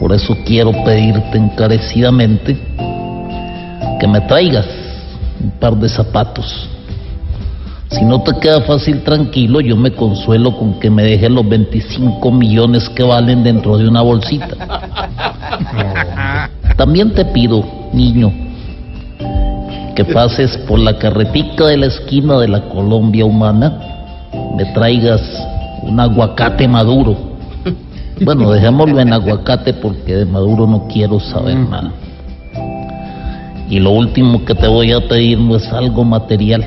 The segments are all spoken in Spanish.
Por eso quiero pedirte encarecidamente que me traigas un par de zapatos. Si no te queda fácil tranquilo, yo me consuelo con que me dejes los 25 millones que valen dentro de una bolsita. También te pido, niño, que pases por la carretica de la esquina de la Colombia humana, me traigas un aguacate maduro. Bueno, dejémoslo en aguacate porque de maduro no quiero saber nada. Y lo último que te voy a pedir no es algo material,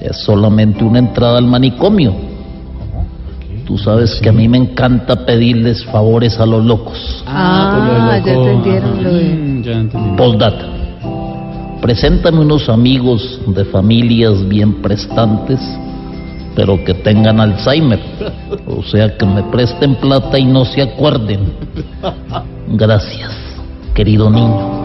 es solamente una entrada al manicomio. Tú sabes que a mí me encanta pedirles favores a los locos. Ah, ya entendieron lo de... Mm. Postdata. Preséntame unos amigos de familias bien prestantes, pero que tengan Alzheimer. O sea, que me presten plata y no se acuerden. Gracias, querido niño.